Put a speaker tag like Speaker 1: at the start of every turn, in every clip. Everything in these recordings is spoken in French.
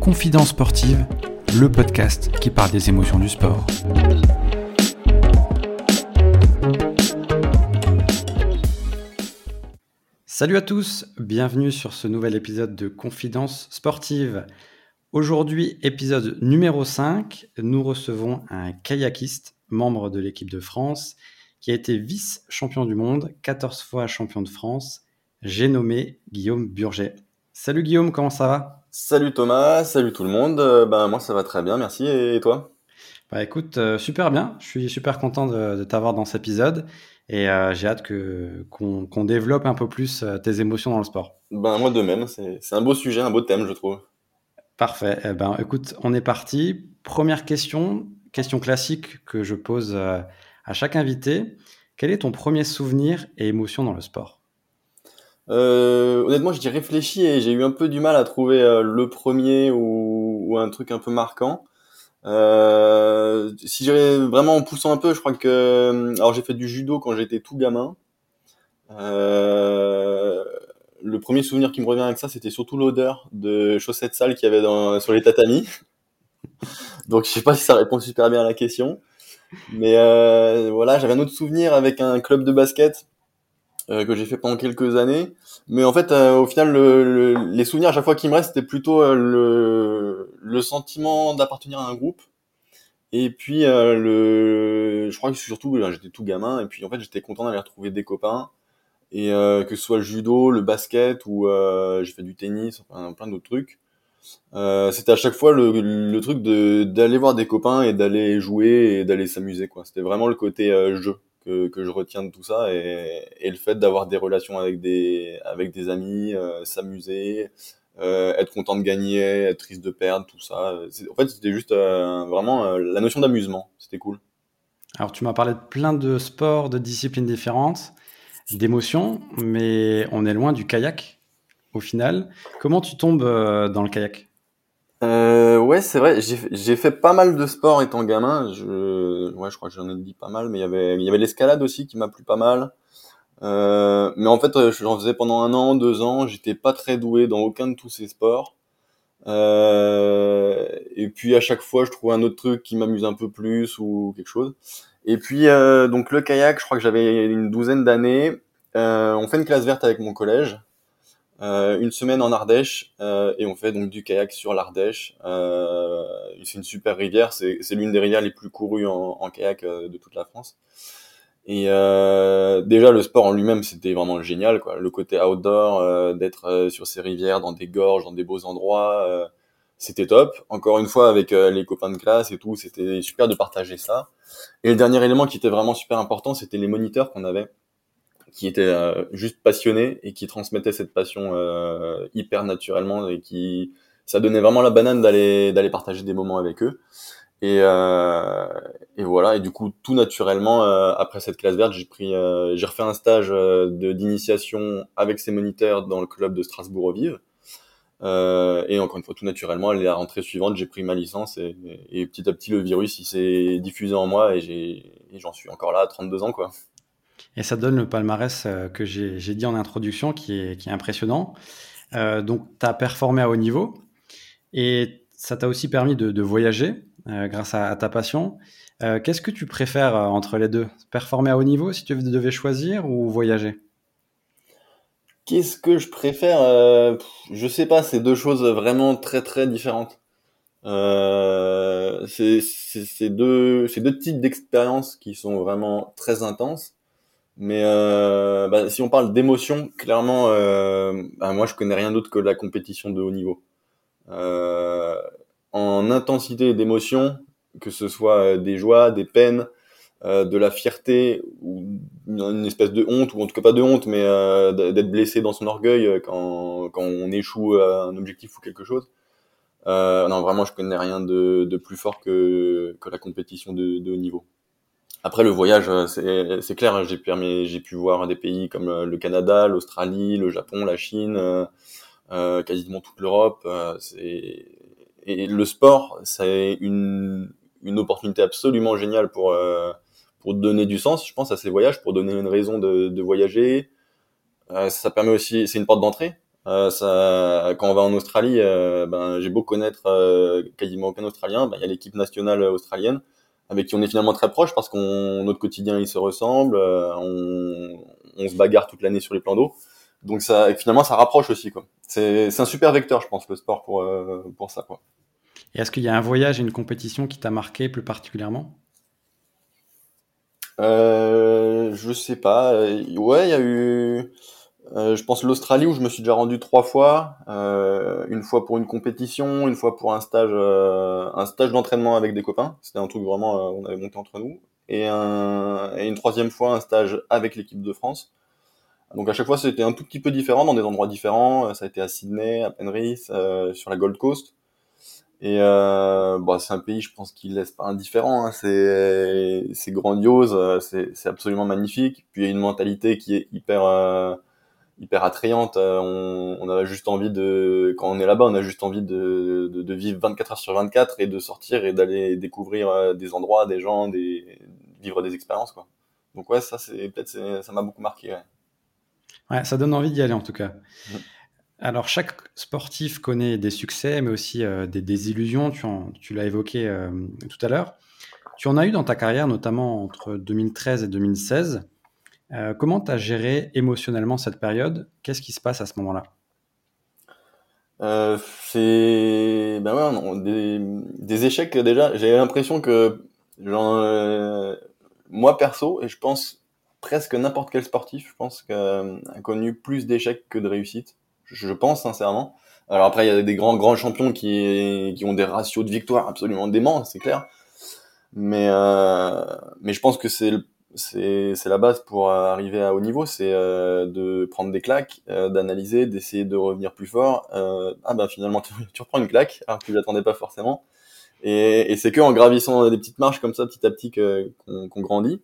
Speaker 1: Confidence sportive, le podcast qui parle des émotions du sport. Salut à tous, bienvenue sur ce nouvel épisode de Confidence sportive. Aujourd'hui, épisode numéro 5, nous recevons un kayakiste, membre de l'équipe de France, qui a été vice-champion du monde, 14 fois champion de France. J'ai nommé Guillaume Burget. Salut Guillaume, comment ça va?
Speaker 2: Salut Thomas, salut tout le monde. Euh, ben, moi ça va très bien, merci. Et toi?
Speaker 1: Bah écoute, euh, super bien. Je suis super content de, t'avoir dans cet épisode et euh, j'ai hâte que, qu'on, développe un peu plus tes émotions dans le sport.
Speaker 2: Ben moi de même, c'est, un beau sujet, un beau thème je trouve.
Speaker 1: Parfait. Eh ben, écoute, on est parti. Première question, question classique que je pose à chaque invité. Quel est ton premier souvenir et émotion dans le sport?
Speaker 2: Euh, Honnêtement, j'y réfléchi et j'ai eu un peu du mal à trouver euh, le premier ou, un truc un peu marquant. si j'irais vraiment en poussant un peu, je crois que alors j'ai fait du judo quand j'étais tout gamin. Euh, le premier souvenir qui me revient avec ça, c'était surtout l'odeur de chaussettes sales qu'il y avait dans, sur les tatamis. Donc je sais pas si ça répond super bien à la question. Mais euh, voilà, j'avais un autre souvenir avec un club de basket euh, que j'ai fait pendant quelques années. Mais en fait, euh, au final, les souvenirs à chaque fois qui me restent, c'était plutôt le, le sentiment d'appartenir à un groupe. Et puis, le, je crois que surtout, j'étais tout gamin. Et puis, en fait, j'étais content d'aller retrouver des copains et euh, que ce soit le judo, le basket ou euh, j'ai fait du tennis, enfin plein d'autres trucs. Euh, c'était à chaque fois le, truc de d'aller voir des copains et d'aller jouer et d'aller s'amuser quoi. C'était vraiment le côté euh, jeu que, que je retiens de tout ça et, et le fait d'avoir des relations avec des avec des amis, euh, s'amuser, être content de gagner, être triste de perdre, tout ça. En fait, c'était juste vraiment la notion d'amusement. C'était cool.
Speaker 1: Alors, tu m'as parlé de plein de sports, de disciplines différentes d'émotions, mais on est loin du kayak au final. Comment tu tombes euh, dans le kayak?
Speaker 2: Euh, Ouais, c'est vrai. J'ai fait pas mal de sport étant gamin. Je, ouais, je crois que j'en ai dit pas mal, mais il y avait, y avait l'escalade aussi qui m'a plu pas mal. Euh, mais en fait, euh, j'en faisais pendant un an, deux ans. J'étais pas très doué dans aucun de tous ces sports. Euh, et puis à chaque fois, je trouvais un autre truc qui m'amuse un peu plus ou quelque chose. Et puis euh, donc le kayak, je crois que j'avais une douzaine d'années. Euh, on fait une classe verte avec mon collège, une semaine en Ardèche, euh, et on fait donc du kayak sur l'Ardèche. Euh, c'est une super rivière, c'est l'une des rivières les plus courues en, en kayak de toute la France. Et déjà le sport en lui-même, c'était vraiment génial, quoi. Le côté outdoor, d'être sur ces rivières, dans des gorges, dans des beaux endroits c'était top. Encore une fois, avec euh, les copains de classe et tout, c'était super de partager ça. Et le dernier élément qui était vraiment super important, c'était les moniteurs qu'on avait, qui étaient euh, juste passionnés et qui transmettaient cette passion euh, hyper naturellement et qui, ça donnait vraiment la banane d'aller d'aller partager des moments avec eux. Et, et voilà. Et du coup, tout naturellement, après cette classe verte, j'ai pris, j'ai refait un stage de d'initiation avec ces moniteurs dans le club de Strasbourg au Vive. Euh, et encore une fois, tout naturellement, à la rentrée suivante, j'ai pris ma licence et, et, petit à petit, le virus, il s'est diffusé en moi et j'en suis encore là à 32 ans, quoi.
Speaker 1: Et ça donne le palmarès euh, que j'ai dit en introduction qui est, impressionnant. Euh, donc, tu as performé à haut niveau et ça t'a aussi permis de, voyager euh, grâce à, ta passion. Qu'est-ce que tu préfères entre les deux? Performer à haut niveau si tu devais choisir ou voyager?
Speaker 2: Qu'est-ce que je préfère Je sais pas, c'est deux choses vraiment très très différentes. C'est deux types d'expériences qui sont vraiment très intenses. Mais euh, bah, si on parle d'émotion, clairement, euh, bah, moi je connais rien d'autre que la compétition de haut niveau. Euh, en intensité d'émotion, que ce soit des joies, des peines, euh, de la fierté ou une espèce de honte ou en tout cas pas de honte mais euh, d'être blessé dans son orgueil euh, quand, quand on échoue à un objectif ou quelque chose euh, non vraiment je connais rien de, de plus fort que, que la compétition de, de haut niveau après le voyage c'est clair hein, j'ai pu pu voir des pays comme le Canada l'Australie le Japon la Chine euh, quasiment toute l'Europe c'est et le sport c'est une une opportunité absolument géniale pour pour donner du sens, je pense, à ces voyages, pour donner une raison de, de voyager, ça permet aussi, c'est une porte d'entrée. ça, quand on va en Australie, ben, j'ai beau connaître quasiment aucun Australien, ben, il y a l'équipe nationale australienne avec qui on est finalement très proche parce qu'on notre quotidien il se ressemble, on, on se bagarre toute l'année sur les plans d'eau. Donc ça, finalement, ça rapproche aussi. Quoi. C'est, c'est un super vecteur, je pense, le sport pour, pour ça. Quoi.
Speaker 1: Et est-ce qu'il y a un voyage et une compétition qui t'a marqué plus particulièrement?
Speaker 2: Euh, Je sais pas. Ouais, il y a eu. Euh, je pense l'Australie où je me suis déjà rendu trois fois, euh, une fois pour une compétition, une fois pour un stage, euh, un stage d'entraînement avec des copains. C'était un truc vraiment, euh, on avait monté entre nous, et, un, et une troisième fois un stage avec l'équipe de France. Donc à chaque fois c'était un tout petit peu différent dans des endroits différents. Ça a été à Sydney, à Penrith, sur la Gold Coast. Et euh, bah, c'est un pays, je pense, qui laisse pas indifférent. Hein. C'est grandiose, euh, c'est absolument magnifique. Puis il y a une mentalité qui est hyper euh, hyper attrayante. Euh, on, on a juste envie de, quand on est là-bas, on a juste envie de, de, de, vivre 24 heures sur 24 et de sortir et d'aller découvrir des endroits, des gens, des vivre des expériences, quoi. Donc ouais, ça c'est peut-être ça m'a beaucoup marqué. Ouais.
Speaker 1: ouais. ça donne envie d'y aller en tout cas. Mmh. Alors, chaque sportif connaît des succès, mais aussi euh, des désillusions. Tu, tu l'as évoqué euh, tout à l'heure. Tu en as eu dans ta carrière, notamment entre 2013 et 2016. Euh, comment tu as géré émotionnellement cette période? Qu'est-ce qui se passe à ce moment-là?
Speaker 2: C'est ben des, échecs déjà. J'ai l'impression que genre, moi perso, et je pense presque n'importe quel sportif, je pense qu'a connu plus d'échecs que de réussites je pense sincèrement. Alors après, il y a des grands grands champions qui, qui ont des ratios de victoire absolument déments, c'est clair. Mais euh, mais je pense que c'est c'est c'est la base pour arriver à haut niveau, c'est euh, de prendre des claques, euh, d'analyser, d'essayer de revenir plus fort. Euh, ah ben finalement tu, reprends une claque alors que tu l'attendais pas forcément. Et, et c'est que en gravissant des petites marches comme ça, petit à petit, qu'on qu'on grandit.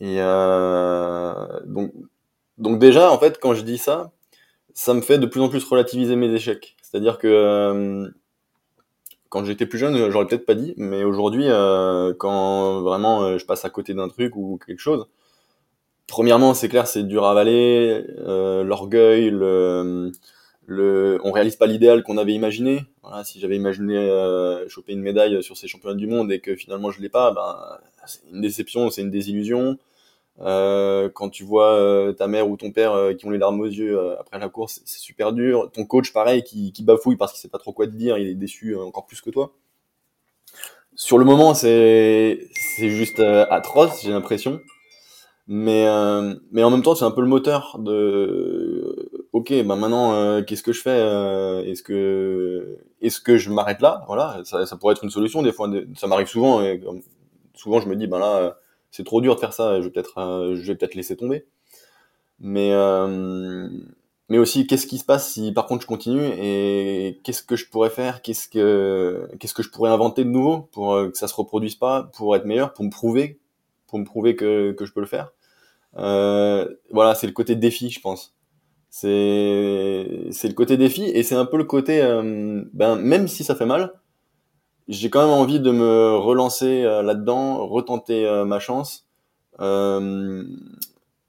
Speaker 2: Et euh, donc donc déjà en fait quand je dis ça, ça me fait de plus en plus relativiser mes échecs. C'est-à-dire que euh, quand j'étais plus jeune, j'aurais peut-être pas dit, mais aujourd'hui, euh, quand vraiment euh, je passe à côté d'un truc ou quelque chose, premièrement, c'est clair, c'est dur à avaler, l'orgueil, le, le, on réalise pas l'idéal qu'on avait imaginé. Voilà, si j'avais imaginé choper une médaille sur ces championnats du monde et que finalement je l'ai pas, ben c'est une déception, c'est une désillusion. Euh, quand tu vois euh, ta mère ou ton père euh, qui ont les larmes aux yeux après la course, c'est super dur. Ton coach, pareil, qui, qui bafouille parce qu'il sait pas trop quoi te dire, il est déçu encore plus que toi. Sur le moment, c'est c'est juste atroce, j'ai l'impression. Mais mais en même temps, c'est un peu le moteur de ok, bah maintenant, qu'est-ce que je fais Est-ce que est-ce que je m'arrête là? Voilà, ça, pourrait être une solution. Des fois, ça m'arrive souvent. Souvent, je me dis, ben là c'est trop dur de faire ça, je vais peut-être euh, peut-être laisser tomber. Mais euh, mais aussi qu'est-ce qui se passe si par contre je continue et qu'est-ce que je pourrais faire, qu'est-ce que qu'est-ce que je pourrais inventer de nouveau pour euh, que ça se reproduise pas, pour être meilleur, pour me prouver, pour me prouver que que je peux le faire? Euh, voilà, c'est le côté défi, je pense. C'est c'est le côté défi et c'est un peu le côté euh, ben même si ça fait mal, j'ai quand même envie de me relancer euh, là-dedans, retenter euh, ma chance euh,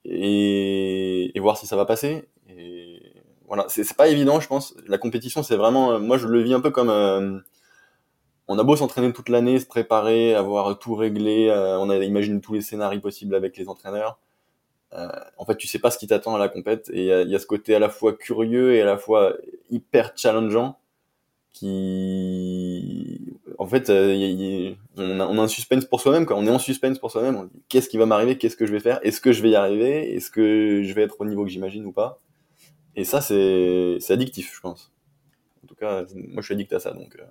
Speaker 2: et, et, voir si ça va passer. Et voilà, c'est pas évident, je pense. La compétition, c'est vraiment, moi, je le vis un peu comme on a beau s'entraîner toute l'année, se préparer, avoir tout réglé, on a imaginé tous les scénarios possibles avec les entraîneurs. Euh, en fait, tu sais pas ce qui t'attend à la compète et il y, y a, ce côté à la fois curieux et à la fois hyper challengeant qui en fait euh, on, a, on, a, un suspense pour soi-même quand on est en suspense pour soi-même. Qu'est-ce qui va m'arriver? Qu'est-ce que je vais faire? Est-ce que je vais y arriver? Est-ce que je vais être au niveau que j'imagine ou pas? Et ça c'est c'est addictif je pense. En tout cas moi je suis addict à ça donc euh.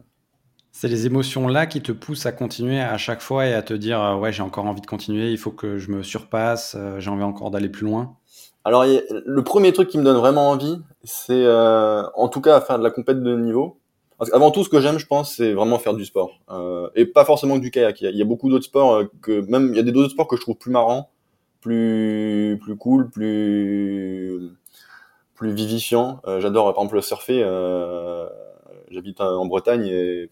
Speaker 1: c'est les émotions là qui te poussent à continuer à chaque fois et à te dire euh, ouais j'ai encore envie de continuer il faut que je me surpasse j'ai envie encore d'aller plus loin.
Speaker 2: Alors le premier truc qui me donne vraiment envie c'est en tout cas à faire de la compète de niveau parce avant tout, ce que j'aime, je pense, c'est vraiment faire du sport. Euh, et pas forcément du kayak. Il y a, beaucoup d'autres sports euh, que, même, il y a des d'autres sports que je trouve plus marrants, plus, plus cool, plus, plus vivifiants. Euh, j'adore, par exemple, le surfer. Euh, J'habite en Bretagne et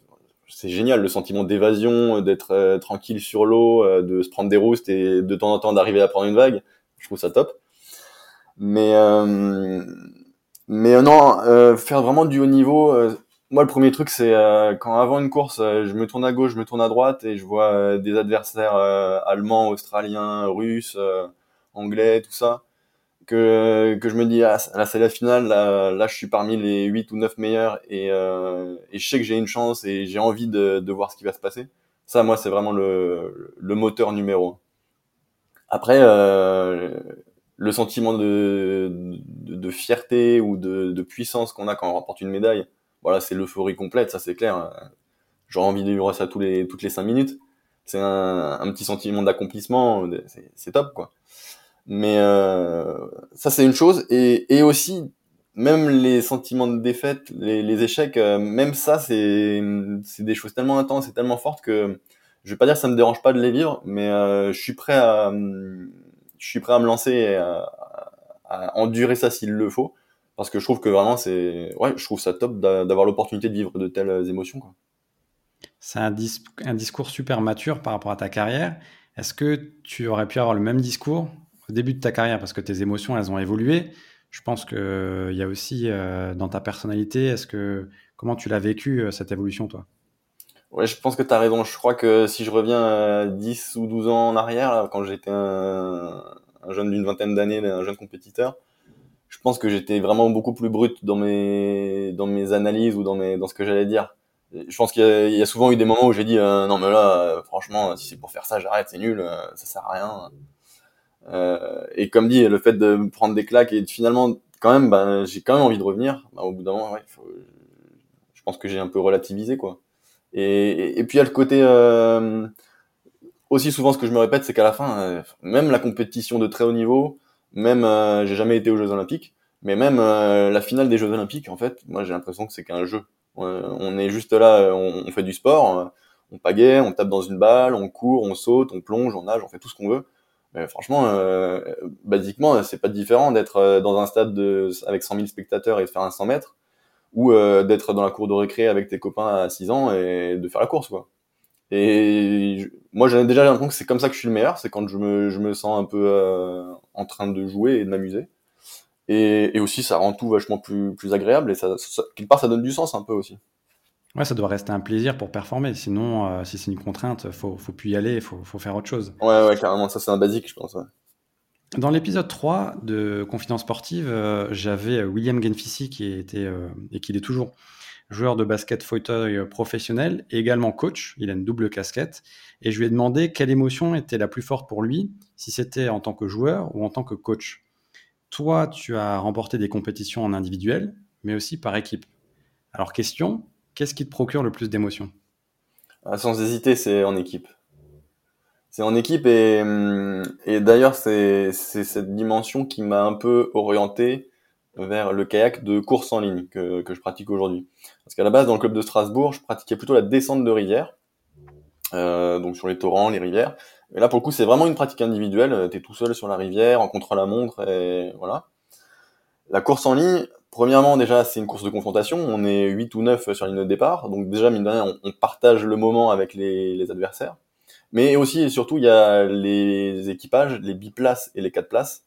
Speaker 2: c'est génial le sentiment d'évasion, d'être euh, tranquille sur l'eau, de se prendre des roustes et de temps en temps d'arriver à prendre une vague. Je trouve ça top. Mais mais non, faire vraiment du haut niveau. Moi, le premier truc, c'est quand avant une course, je me tourne à gauche, je me tourne à droite et je vois des adversaires allemands, australiens, russes, anglais, tout ça que, que je me dis, ah, là c'est la finale, là, là, je suis parmi les 8 ou 9 meilleurs et, euh, et je sais que j'ai une chance et j'ai envie de, de voir ce qui va se passer. Ça, moi, c'est vraiment le, le moteur numéro. Après, euh, le sentiment de, de, de, fierté ou de, de puissance qu'on a quand on remporte une médaille, voilà, c'est l'euphorie complète, ça c'est clair. J'aurais envie de vivre ça tous les, toutes les 5 minutes. C'est un, petit sentiment d'accomplissement, c'est top, quoi. Mais euh, ça, c'est une chose. Et, et aussi, même les sentiments de défaite, les, échecs, euh, même ça, c'est des choses tellement intenses et tellement fortes que je vais pas dire que ça me dérange pas de les vivre, mais euh, je suis prêt à je suis prêt à me lancer et à endurer ça s'il le faut, parce que je trouve que vraiment c'est ouais, je trouve ça top d'avoir l'opportunité de vivre de telles émotions. Quoi.
Speaker 1: C'est un, dis un discours super mature par rapport à ta carrière. Est-ce que tu aurais pu avoir le même discours au début de ta carrière? Parce que tes émotions, elles ont évolué. Je pense qu'il euh, y a aussi euh, dans ta personnalité, est-ce que comment tu l'as vécu euh, cette évolution toi?
Speaker 2: Ouais, je pense que tu as raison. Je crois que si je reviens à 10 ou 12 ans en arrière, quand j'étais un, jeune d'une vingtaine d'années, un jeune compétiteur, je pense que j'étais vraiment beaucoup plus brut dans mes dans mes analyses ou dans mes dans ce que j'allais dire. Je pense qu'il y, a souvent eu des moments où j'ai dit non mais là franchement si c'est pour faire ça j'arrête c'est nul ça sert à rien euh, et comme dit, le fait de prendre des claques et finalement, quand même, ben, j'ai quand même envie de revenir. Ben, au bout d'un moment, ouais, faut, je pense que j'ai un peu relativisé, quoi. Et, et, puis il y a le côté euh, aussi souvent, ce que je me répète, c'est qu'à la fin, euh, même la compétition de très haut niveau, même euh, j'ai jamais été aux Jeux Olympiques, mais même euh, la finale des Jeux Olympiques, en fait, moi j'ai l'impression que c'est qu'un jeu. on est juste là, on, on fait du sport, on pagaie, on tape dans une balle, on court, on saute, on plonge, on nage, on fait tout ce qu'on veut franchement, euh, basiquement, c'est pas différent d'être euh, dans un stade de, avec 100 000 spectateurs et de faire un 100 mètres, ou euh, d'être dans la cour de récré avec tes copains à 6 ans et de faire la course, quoi. Et moi, j'avais déjà l'impression que c'est comme ça que je suis le meilleur, c'est quand je me, je me sens un peu euh, en train de jouer et de m'amuser. Et, et, aussi, ça rend tout vachement plus, plus agréable et ça, ça, quelque part, ça donne du sens un peu aussi.
Speaker 1: Ouais, ça doit rester un plaisir pour performer. Sinon, euh, si c'est une contrainte, faut, faut plus y aller, faut, faut faire autre chose.
Speaker 2: Ouais, ouais, carrément. Ça, c'est un basique, je pense. Ouais.
Speaker 1: Dans l'épisode 3 de Confidence Sportive, euh, j'avais William Genfissi qui était, euh, et qui est toujours, joueur de basket fauteuil professionnel et également coach. Il a une double casquette. Et je lui ai demandé quelle émotion était la plus forte pour lui, si c'était en tant que joueur ou en tant que coach. Toi, tu as remporté des compétitions en individuel, mais aussi par équipe. Alors, question, Qu'est-ce qui te procure le plus d'émotions
Speaker 2: ah, Sans hésiter, c'est en équipe. C'est en équipe et, hum, et d'ailleurs c'est cette dimension qui m'a un peu orienté vers le kayak de course en ligne que, que je pratique aujourd'hui. Parce qu'à la base, dans le club de Strasbourg, je pratiquais plutôt la descente de rivière, euh, donc sur les torrents, les rivières. Et là, pour le coup, c'est vraiment une pratique individuelle. Tu es tout seul sur la rivière, en contre-la-montre, et voilà. La course en ligne, Premièrement, déjà, c'est une course de confrontation. On est 8 ou 9 sur la ligne de départ. Donc déjà, mine de rien, on, partage le moment avec les, adversaires. Mais aussi et surtout, il y a les équipages, les biplaces et les 4 places.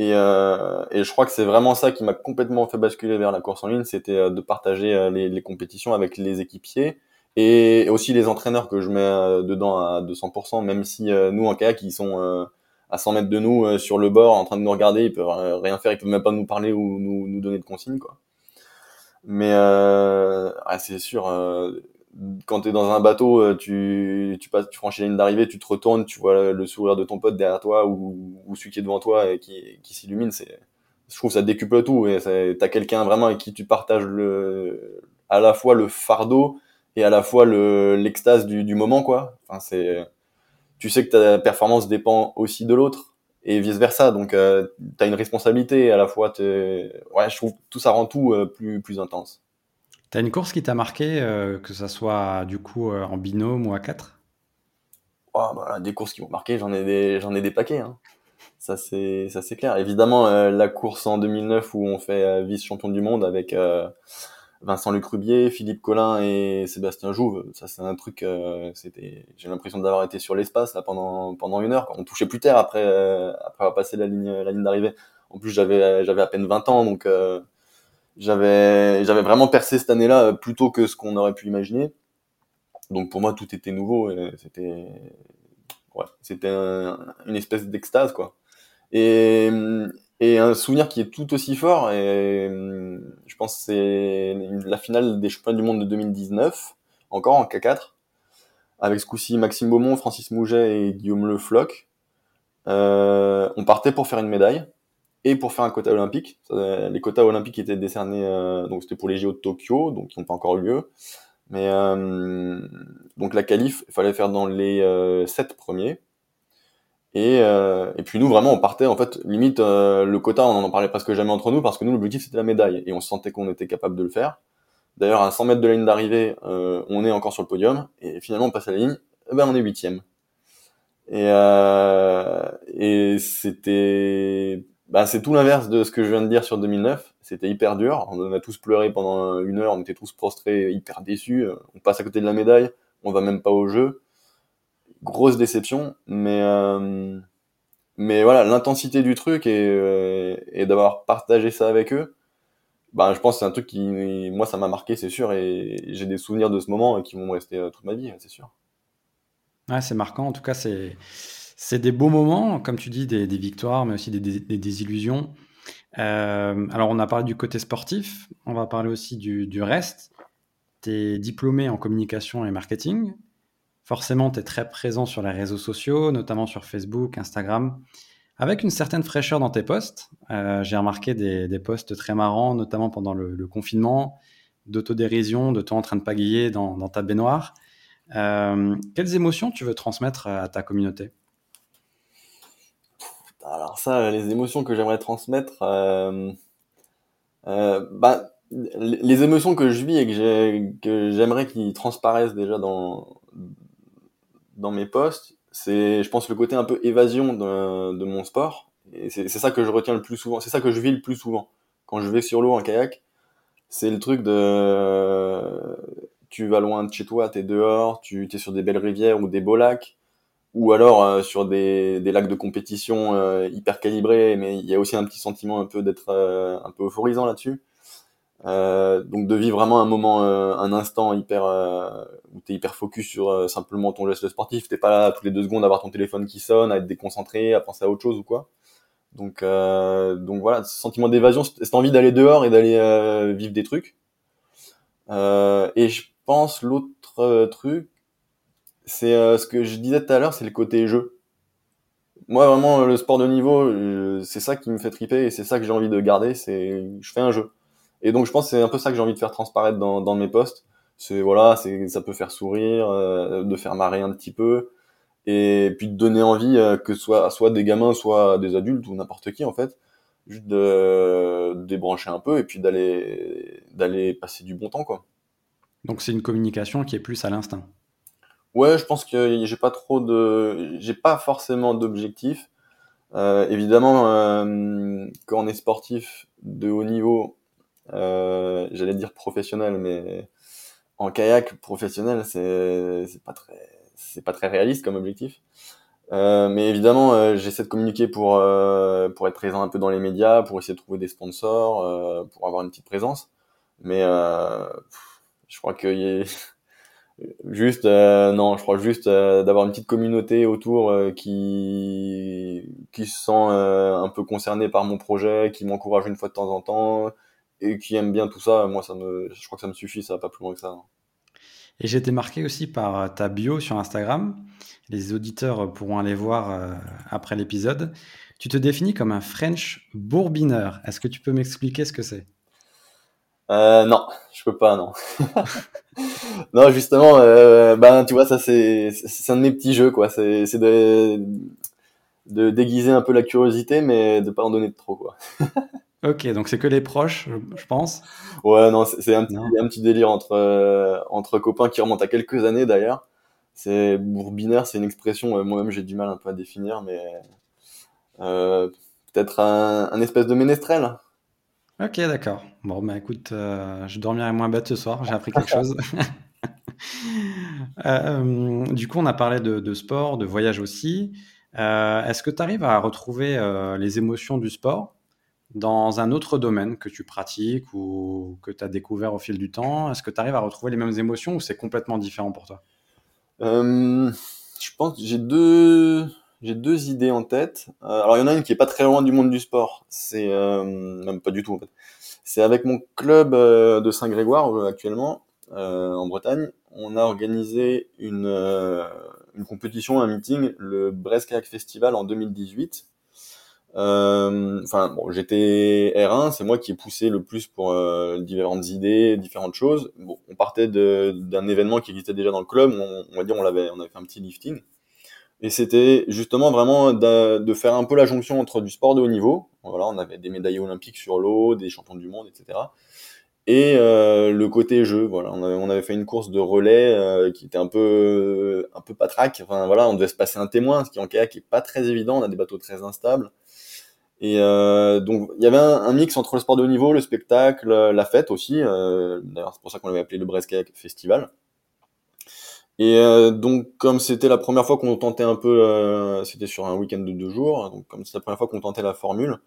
Speaker 2: Et, euh, et je crois que c'est vraiment ça qui m'a complètement fait basculer vers la course en ligne, c'était euh, de partager euh, les, les, compétitions avec les équipiers et aussi les entraîneurs que je mets dedans à 200%, même si nous en kayak, ils sont à 100 mètres de nous euh, sur le bord en train de nous regarder, ils peuvent rien faire, ils peuvent même pas nous parler ou nous, nous donner de consignes quoi. Mais euh, c'est sûr, euh, quand tu es dans un bateau, euh, tu, tu passes, tu franchis la ligne d'arrivée, tu te retournes, tu vois le sourire de ton pote derrière toi ou, ou celui qui est devant toi et qui, qui s'illumine, je trouve ça décuple tout et t'as quelqu'un vraiment avec qui tu partages le à la fois le fardeau et à la fois le l'extase du, du moment quoi. Enfin tu sais que ta performance dépend aussi de l'autre et vice versa. Donc, euh, tu as une responsabilité à la fois. Ouais, je trouve tout ça rend tout euh, plus, plus intense.
Speaker 1: Tu as une course qui t'a marqué, euh, que ça soit du coup en binôme ou à 4
Speaker 2: oh, bah, Des courses qui m'ont marqué, j'en ai des, ai des paquets. Hein. Ça, c'est, clair. Évidemment, la course en 2009 où on fait vice-champion du monde avec Vincent Luc Rubier, Philippe Collin et Sébastien Jouve. Ça, c'est un truc. Euh, c'était. J'ai l'impression d'avoir été sur l'espace pendant pendant une heure. On touchait plus terre après euh, après avoir passé la ligne la ligne d'arrivée. En plus, j'avais à peine 20 ans, donc j'avais j'avais vraiment percé cette année-là plus tôt que ce qu'on aurait pu imaginer. Donc pour moi, tout était nouveau et c'était ouais, c'était une espèce d'extase quoi. Et et un souvenir qui est tout aussi fort, et je pense c'est la finale des championnats du monde de 2019, encore en K4, avec ce coup-ci Maxime Beaumont, Francis Mouget et Guillaume Le Floch. Euh, on partait pour faire une médaille et pour faire un quota olympique. Les quotas olympiques étaient décernés, euh, donc c'était pour les JO de Tokyo, donc qui n'ont pas encore eu lieu. Mais euh, donc la qualif, il fallait faire dans les euh, sept premiers. Et, euh, et puis nous, vraiment, on partait, en fait, limite, euh, le quota, on en parlait presque jamais entre nous, parce que nous, l'objectif, c'était la médaille, et on sentait qu'on était capable de le faire. D'ailleurs, à 100 mètres de la ligne d'arrivée, euh, on est encore sur le podium, et finalement, on passe à la ligne, eh ben, on est huitième. Et, et c'était... Bah, c'est tout l'inverse de ce que je viens de dire sur 2009. C'était hyper dur. On a tous pleuré pendant une heure. On était tous prostrés, hyper déçus. On passe à côté de la médaille. On va même pas au jeu grosse déception, mais euh, mais voilà, l'intensité du truc et, euh, et d'avoir partagé ça avec eux, bah, je pense que c'est un truc qui, moi, ça m'a marqué, c'est sûr, et j'ai des souvenirs de ce moment qui vont rester euh, toute ma vie, c'est sûr.
Speaker 1: Ouais, c'est marquant. En tout cas, c'est c'est des beaux moments, comme tu dis, des, victoires, mais aussi des, désillusions. Euh, alors, on a parlé du côté sportif, on va parler aussi du, reste. Tu es diplômé en communication et marketing. Forcément, tu es très présent sur les réseaux sociaux, notamment sur Facebook, Instagram, avec une certaine fraîcheur dans tes posts. Euh, j'ai remarqué des, des, posts très marrants, notamment pendant le, confinement, d'autodérision, de toi en train de pagayer dans, dans ta baignoire. Euh, quelles émotions tu veux transmettre à ta communauté?
Speaker 2: Alors ça, les émotions que j'aimerais transmettre, euh, euh bah, les émotions que je vis et que j'aimerais qu'ils transparaissent déjà dans, dans mes posts, c'est, je pense, le côté un peu évasion de, de mon sport. Et c'est ça que je retiens le plus souvent. C'est ça que je vis le plus souvent. Quand je vais sur l'eau en kayak, c'est le truc de, tu vas loin de chez toi, t'es dehors, tu es sur des belles rivières ou des beaux lacs, ou alors euh, sur des, des lacs de compétition euh, hyper calibrés, mais il y a aussi un petit sentiment un peu d'être euh, un peu euphorisant là-dessus. Euh, donc de vivre vraiment un moment, euh, un instant hyper où t'es hyper focus sur simplement ton geste sportif. T'es pas là toutes les deux secondes à avoir ton téléphone qui sonne, à être déconcentré, à penser à autre chose ou quoi. Donc donc voilà, ce sentiment d'évasion, cette envie d'aller dehors et d'aller vivre des trucs. et je pense l'autre truc, c'est ce que je disais tout à l'heure, c'est le côté jeu. Moi vraiment le sport de niveau, c'est ça qui me fait triper et c'est ça que j'ai envie de garder. C'est je fais un jeu et donc je pense que c'est un peu ça que j'ai envie de faire transparaître dans, dans mes posts. C'est voilà, c'est ça peut faire sourire, euh, de faire marrer un petit peu, et puis de donner envie euh, que ce soit soit des gamins, soit des adultes ou n'importe qui en fait, juste de, de, débrancher un peu et puis d'aller d'aller passer du bon temps quoi.
Speaker 1: Donc c'est une communication qui est plus à l'instinct.
Speaker 2: Ouais, je pense que j'ai pas trop de, j'ai pas forcément d'objectif. Euh, évidemment, euh, quand on est sportif de haut niveau, euh, j'allais dire professionnel, mais en kayak professionnel, c'est c'est pas très c'est pas très réaliste comme objectif. Euh, mais évidemment, euh, j'essaie de communiquer pour euh, pour être présent un peu dans les médias, pour essayer de trouver des sponsors, pour avoir une petite présence. Mais je crois que juste non, je crois juste d'avoir une petite communauté autour qui qui se sent un peu concerné par mon projet, qui m'encourage une fois de temps en temps, et qui aime bien tout ça, moi, ça me, je crois que ça me suffit, ça va pas plus loin que ça.
Speaker 1: Et j'ai été marqué aussi par ta bio sur Instagram. Les auditeurs pourront aller voir euh, après l'épisode. Tu te définis comme un French bourbineur. Est-ce que tu peux m'expliquer ce que c'est?
Speaker 2: Euh, Non, je peux pas, non. non, justement, euh, ben tu vois, ça c'est c'est un de mes petits jeux, quoi. C'est de de déguiser un peu la curiosité, mais de pas en donner de trop, quoi.
Speaker 1: Ok, donc c'est que les proches, je pense.
Speaker 2: Ouais, non, c'est un, un, petit délire entre euh, entre copains qui remonte à quelques années d'ailleurs. C'est bourbinaire, c'est une expression euh, moi-même j'ai du mal un peu à définir, mais peut-être un, un, espèce de ménestrel.
Speaker 1: Ok, d'accord. Bon, bah écoute, euh, je dormirai moins bête ce soir. J'ai appris quelque chose. Euh, du coup, on a parlé de, sport, de voyage aussi. Est-ce que tu arrives à retrouver les émotions du sport dans un autre domaine que tu pratiques ou que tu as découvert au fil du temps? Est-ce que tu arrives à retrouver les mêmes émotions ou c'est complètement différent pour toi?
Speaker 2: Euh, Je pense que j'ai deux, j'ai deux idées en tête. Euh, alors il y en a une qui est pas très loin du monde du sport. C'est euh, même pas du tout en fait. C'est avec mon club euh, de Saint-Grégoire euh, actuellement en Bretagne. On a organisé une, une compétition, un meeting, le Brest Kayak Festival en 2018 euh, enfin, bon, j'étais R1, c'est moi qui ai poussé le plus pour euh, différentes idées, différentes choses. Bon, on partait d'un événement qui existait déjà dans le club, on, on va dire on avait, on avait fait un petit lifting. Et c'était justement vraiment de, faire un peu la jonction entre du sport de haut niveau, voilà, on avait des médailles olympiques sur l'eau, des champions du monde, etc. Et euh, le côté jeu, voilà, on avait, fait une course de relais euh, qui était un peu, un peu patraque. Enfin voilà, on devait se passer un témoin, ce qui en kayak est pas très évident. On a des bateaux très instables. Et euh, donc il y avait un, mix entre le sport de haut niveau, le spectacle, la fête aussi. Euh, D'ailleurs c'est pour ça qu'on l'avait appelé le Brest Kayak Festival. Et euh, donc comme c'était la première fois qu'on tentait un peu, euh, c'était sur un week-end de deux jours, donc comme c'était la première fois qu'on tentait la formule,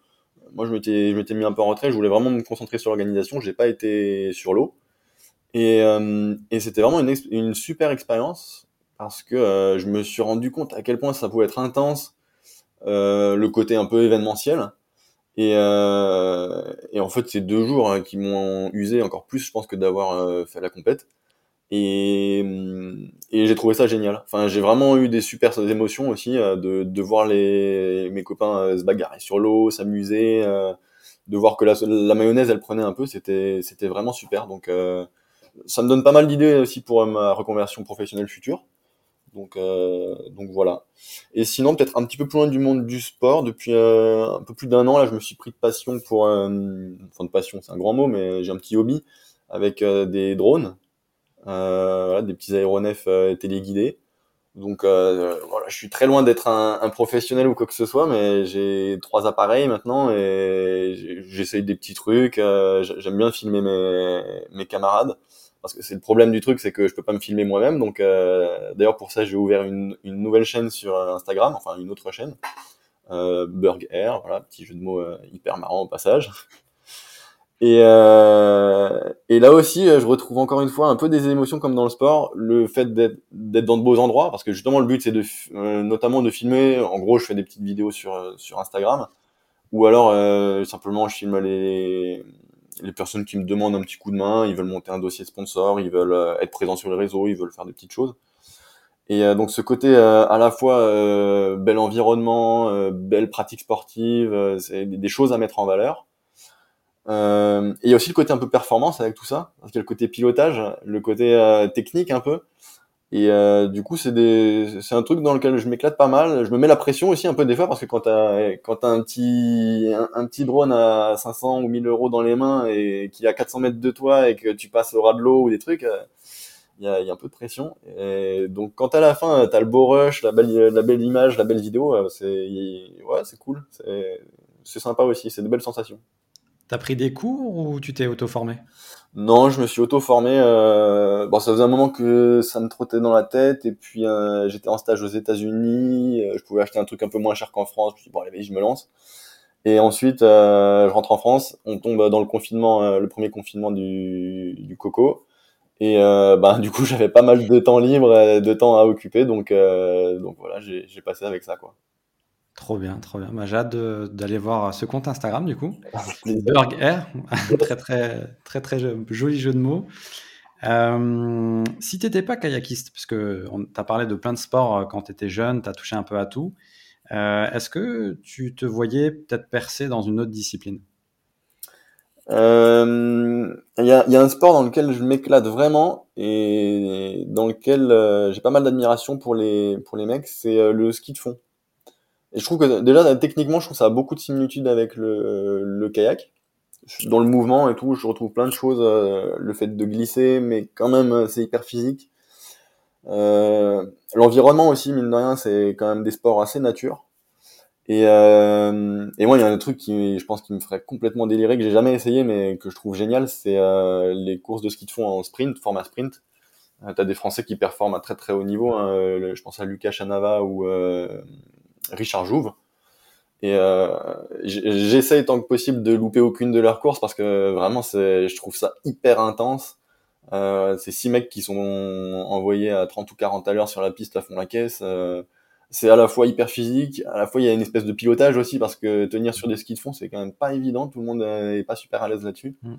Speaker 2: moi je m'étais je m'étais mis un peu en retrait, je voulais vraiment me concentrer sur l'organisation, j'ai pas été sur l'eau. Et, euh, et c'était vraiment une, une super expérience parce que euh, je me suis rendu compte à quel point ça pouvait être intense euh, le côté un peu événementiel. Et, euh, et en fait, c'est deux jours hein, qui m'ont usé encore plus, je pense, que d'avoir fait la compète. Et, et j'ai trouvé ça génial. Enfin, j'ai vraiment eu des super émotions aussi de, de voir les, mes copains se bagarrer sur l'eau, s'amuser, de voir que la, la, mayonnaise, elle prenait un peu. C'était, c'était vraiment super. Donc, ça me donne pas mal d'idées aussi pour ma reconversion professionnelle future. Donc, euh, donc voilà. Et sinon, peut-être un petit peu plus loin du monde du sport, depuis euh, un peu plus d'un an, là, je me suis pris de passion pour, euh, enfin de passion, c'est un grand mot, mais j'ai un petit hobby avec euh, des drones, euh, voilà, des petits aéronefs téléguidés. Donc voilà, je suis très loin d'être un, un, professionnel ou quoi que ce soit, mais j'ai trois appareils maintenant et j'essaye des petits trucs. J'aime bien filmer mes, mes camarades parce que c'est le problème du truc, c'est que je peux pas me filmer moi-même. Donc, euh, d'ailleurs, pour ça, j'ai ouvert une, une, nouvelle chaîne sur Instagram, enfin une autre chaîne, euh, Burg Air, voilà, petit jeu de mots euh, hyper marrant au passage. Et, euh, et là aussi, je retrouve encore une fois un peu des émotions comme dans le sport, le fait d'être dans de beaux endroits, parce que justement le but c'est de euh, notamment de filmer. En gros, je fais des petites vidéos sur sur Instagram, ou alors euh, simplement je filme les les personnes qui me demandent un petit coup de main, ils veulent monter un dossier sponsor, ils veulent euh, être présents sur le réseau, ils veulent faire des petites choses. Et euh, donc ce côté euh, à la fois bel environnement, belle pratique sportive, c'est des choses à mettre en valeur. Et il y a aussi le côté un peu performance avec tout ça, parce qu'il y a le côté pilotage, le côté technique un peu. Et euh, du coup, c'est des, un truc dans lequel je m'éclate pas mal. Je me mets la pression aussi un peu des fois parce que quand t'as, quand t'as un petit, un, petit drone à 500 ou 1000 euros dans les mains et qui est à 400 mètres de toi et que tu passes au ras de l'eau ou des trucs, euh, il y a, y a un peu de pression. Et donc, quand à la fin, t'as le beau rush, la belle, la belle image, la belle vidéo, euh, c'est, ouais, c'est cool. C'est sympa aussi. C'est de belles sensations.
Speaker 1: T'as pris des cours ou tu t'es auto-formé?
Speaker 2: Non, je me suis auto-formé. Euh... Bon, ça faisait un moment que ça me trottait dans la tête. Et puis, euh, j'étais en stage aux États-Unis. Euh, je pouvais acheter un truc un peu moins cher qu'en France. Je me suis dit, bon, allez, je me lance. Et ensuite, je rentre en France. On tombe dans le confinement, le premier confinement du, du Coco. Et bah, du coup, j'avais pas mal de temps libre, de temps à occuper. Donc, donc voilà, j'ai passé avec ça, quoi.
Speaker 1: Trop bien, trop bien. Bah, j'ai hâte d'aller voir ce compte Instagram du coup. Burg Air, très très très très joli jeu de mots. Euh, si tu n'étais pas kayakiste, parce que tu as parlé de plein de sports euh, quand tu étais jeune, tu as touché un peu à tout, euh, est-ce que tu te voyais peut-être percer dans une autre discipline?
Speaker 2: Il euh, y, a, y, a, un sport dans lequel je m'éclate vraiment et dans lequel euh, j'ai pas mal d'admiration pour les, pour les mecs, c'est le ski de fond. Et je trouve que déjà techniquement, je trouve ça a beaucoup de similitudes avec le, kayak. Dans le mouvement et tout, je retrouve plein de choses. Euh, le fait de glisser, mais quand même, euh, c'est hyper physique. Euh, L'environnement aussi, mine de rien, c'est quand même des sports assez nature. Et, et moi, il y a un truc qui, je pense, qui me ferait complètement délirer, que j'ai jamais essayé, mais que je trouve génial, c'est les courses de ski de fond en sprint, format sprint. T'as des Français qui performent à très très haut niveau. Hein. Je pense à Lucas Chanava ou Richard Jouve. Et euh, j'essaye tant que possible de louper aucune de leurs courses parce que vraiment, c'est, je trouve ça hyper intense. Euh, c'est six mecs qui sont envoyés à 30 ou 40 à l'heure sur la piste à fond la caisse. Euh, c'est à la fois hyper physique, à la fois il y a une espèce de pilotage aussi parce que tenir sur des skis de fond c'est quand même pas évident, tout le monde est pas super à l'aise là-dessus. Mm.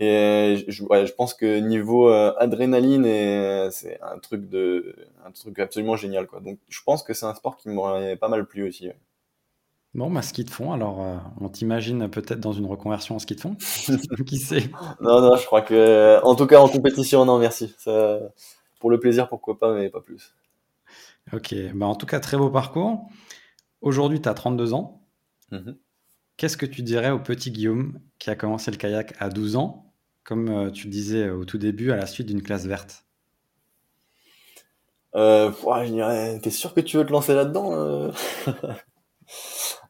Speaker 2: Et je, ouais, je pense que niveau euh, adrénaline, et c'est un truc de, un truc absolument génial quoi. Donc je pense que c'est un sport qui m'aurait pas mal plu aussi.
Speaker 1: Bon, bah, ski de fond, alors euh, on t'imagine peut-être dans une reconversion en ski de fond Qui sait?
Speaker 2: Non, non, je crois que, en tout cas en compétition, non, merci. Ça, pour le plaisir, pourquoi pas, mais pas plus.
Speaker 1: Ok, bah, en tout cas, très beau parcours. Aujourd'hui, tu as 32 ans. Mm-hmm. Qu'est-ce que tu dirais au petit Guillaume qui a commencé le kayak à 12 ans, comme euh, tu le disais au tout début, à la suite d'une classe verte?
Speaker 2: Euh, je dirais, t'es sûr que tu veux te lancer là-dedans euh?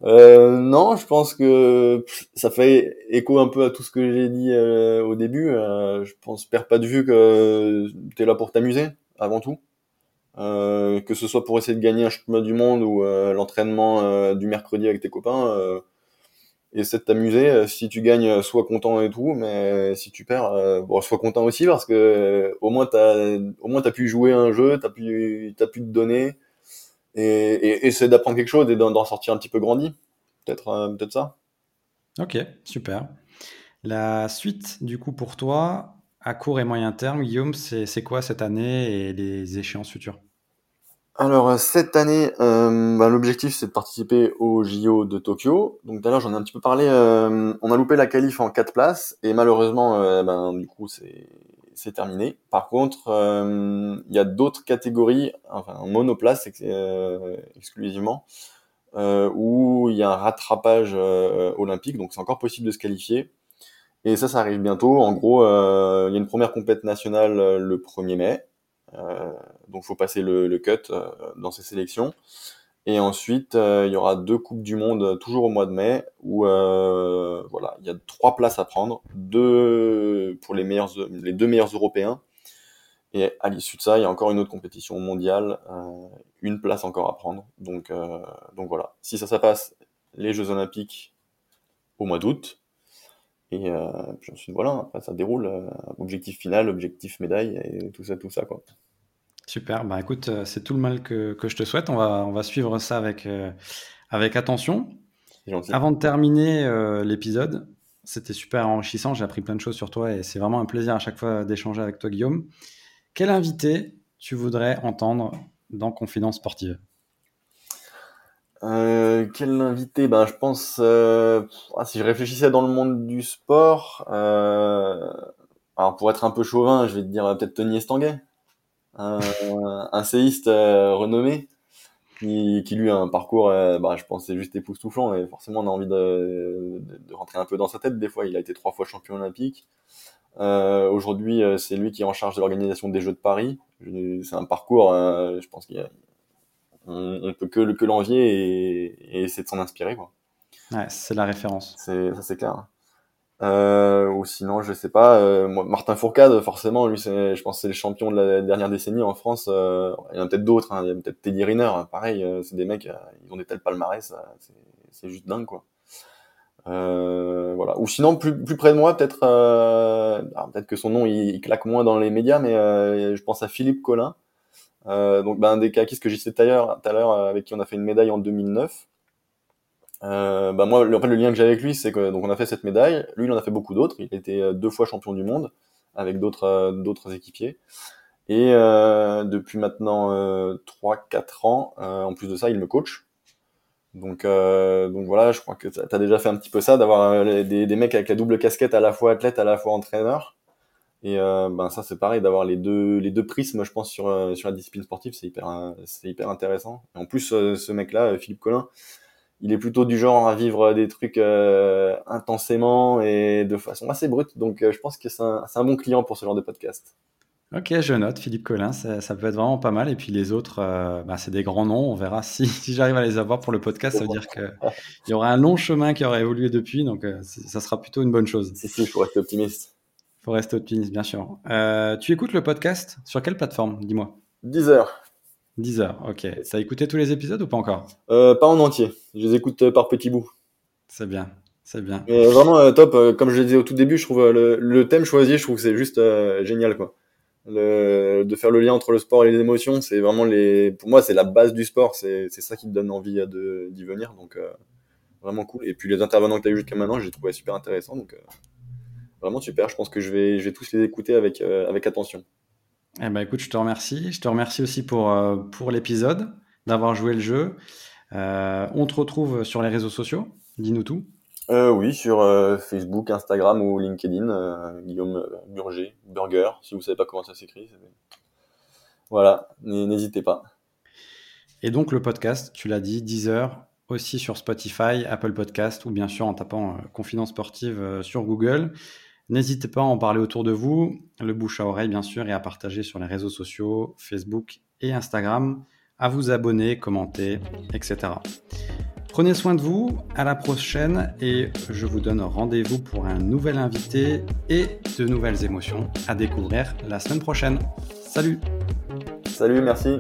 Speaker 2: Euh, Non, je pense que ça fait écho un peu à tout ce que j'ai dit au début. je pense, perds pas de vue que t'es là pour t'amuser, avant tout. que ce soit pour essayer de gagner un championnat du monde ou l'entraînement du mercredi avec tes copains c'est de t'amuser. Euh, si tu gagnes, euh, sois content et tout, mais si tu perds, euh, bon, sois content aussi parce que au moins t'as, au moins t'as pu jouer un jeu, t'as pu, t'as pu te donner et, et d'apprendre quelque chose et d'en sortir un petit peu grandi. Peut-être, peut-être ça.
Speaker 1: Ok, super. La suite, du coup, pour toi, à court et moyen terme, Guillaume, c'est quoi cette année et les échéances futures?
Speaker 2: Alors euh, cette année, euh, bah, l'objectif c'est de participer au JO de Tokyo. Donc d'ailleurs j'en ai un petit peu parlé. Euh, on a loupé la qualif en quatre places et malheureusement, ben du coup c'est terminé. Par contre, il y a d'autres catégories, enfin monoplace exclusivement, où il y a un rattrapage olympique, donc c'est encore possible de se qualifier. Et ça, ça arrive bientôt. En gros, il y a une première compète nationale le 1er mai. Donc faut passer le, cut euh, dans ces sélections. Et ensuite, euh, il y aura deux coupes du monde toujours au mois de mai où euh, il y a trois places à prendre, deux pour les deux meilleurs européens. Et à l'issue de ça, il y a encore une autre compétition mondiale, une place encore à prendre. Donc, voilà. Si ça, ça passe, les Jeux Olympiques au mois d'août. Et puis ensuite, voilà, après ça déroule. objectif final, objectif médaille et tout ça, tout ça, quoi.
Speaker 1: Super, bah écoute, euh, c'est tout le mal que, que, je te souhaite. On va, on va suivre ça avec, euh, avec attention. Avant de terminer euh, l'épisode, c'était super enrichissant. J'ai appris plein de choses sur toi et c'est vraiment un plaisir à chaque fois d'échanger avec toi, Guillaume. Quel invité tu voudrais entendre dans Confidence Sportive?
Speaker 2: Quel invité? Ben, Je pense, ah, si je réfléchissais dans le monde du sport, alors pour être un peu chauvin, je vais te dire peut-être Tony Estanguet un, un séiste euh, renommé qui, qui, lui a un parcours, euh, bah, je pense, c'est juste époustouflant et forcément on a envie de, de, rentrer un peu dans sa tête. Des fois, il a été trois fois champion olympique. Euh, Aujourd'hui, c'est lui qui est en charge de l'organisation des Jeux de Paris. C'est un parcours, je pense qu'on on peut que, que l'envier et, et essayer de s'en inspirer. Quoi.
Speaker 1: Ouais, c'est la référence.
Speaker 2: Ça, c'est clair. Euh, ou sinon, je sais pas. Euh, Martin Fourcade, forcément, lui, c'est, je pense, c'est le champion de la dernière décennie en France. Euh, il y en a peut-être d'autres. Hein, il y a peut-être Teddy Riner. Hein, pareil, euh, c'est des mecs, ils ont des tels palmarès, c'est, juste dingue, quoi. voilà. Ou sinon, plus, plus près de moi, peut-être, peut-être que son nom il, claque moins dans les médias, mais je pense à Philippe Collin. donc, ben, un des kakistes que j'ai cité tout à l'heure, avec qui on a fait une médaille en 2009. Euh, bah moi, le, en fait, le lien que j'ai avec lui, c'est que donc on a fait cette médaille. Lui, il en a fait beaucoup d'autres. Il a été euh, deux fois champion du monde avec d'autres euh, d'autres équipiers. Et euh, depuis maintenant euh, 3-4 ans, en plus de ça, il me coach. Donc, donc voilà, je crois que tu as déjà fait un petit peu ça, d'avoir des, des mecs avec la double casquette, à la fois athlète, à la fois entraîneur. Et ben ça, c'est pareil, d'avoir les deux les deux prismes, je pense, sur sur la discipline sportive, c'est hyper c'est hyper intéressant. En plus, ce mec-là, Philippe Collin, il est plutôt du genre à vivre des trucs euh, intensément et de façon assez brute. Donc, euh, je pense que c'est un, un, bon client pour ce genre de podcast.
Speaker 1: Ok, je note. Philippe Collin, ça, ça, peut être vraiment pas mal. Et puis les autres, euh, bah, c'est des grands noms. On verra si, si j'arrive à les avoir pour le podcast. Ça veut dire qu'il y aura un long chemin qui aura évolué depuis. Donc, ça sera plutôt une bonne chose.
Speaker 2: Si, si, il faut rester optimiste.
Speaker 1: Il faut rester optimiste, bien sûr. tu écoutes le podcast sur quelle plateforme? Dis-moi.
Speaker 2: 10 heures.
Speaker 1: 10 heures, ok. Ça a écouté tous les épisodes ou pas encore?
Speaker 2: Euh, Pas en entier. Je les écoute par petits bouts.
Speaker 1: C'est bien, c'est bien.
Speaker 2: Mais vraiment top. comme je le disais au tout début, je trouve le, le thème choisi, je trouve que c'est juste génial, quoi le, de faire le lien entre le sport et les émotions, c'est vraiment les, pour moi, c'est la base du sport. C'est, ça qui te donne envie d'y venir. Donc, euh, vraiment cool. Et puis, les intervenants que tu as eu jusqu'à maintenant, j'ai trouvé super intéressant. Donc, euh, vraiment super. Je pense que je vais, je vais tous les écouter avec, euh, avec attention.
Speaker 1: Eh ben, écoute, je te remercie. Je te remercie aussi pour, pour l'épisode, d'avoir joué le jeu. on te retrouve sur les réseaux sociaux. Dis-nous tout.
Speaker 2: Euh, oui, sur euh, Facebook, Instagram ou LinkedIn, euh, Guillaume Burger, Burger, si vous savez pas comment ça s'écrit. Voilà, n'hésitez pas.
Speaker 1: Et donc le podcast, tu l'as dit, 10 heures, aussi sur Spotify, Apple Podcast ou bien sûr en tapant Confidence Sportive sur Google. N'hésitez pas à en parler autour de vous, le bouche à oreille bien sûr, et à partager sur les réseaux sociaux, Facebook et Instagram, à vous abonner, commenter, etc. Prenez soin de vous, à la prochaine et je vous donne rendez-vous pour un nouvel invité et de nouvelles émotions à découvrir la semaine prochaine. Salut
Speaker 2: Salut, merci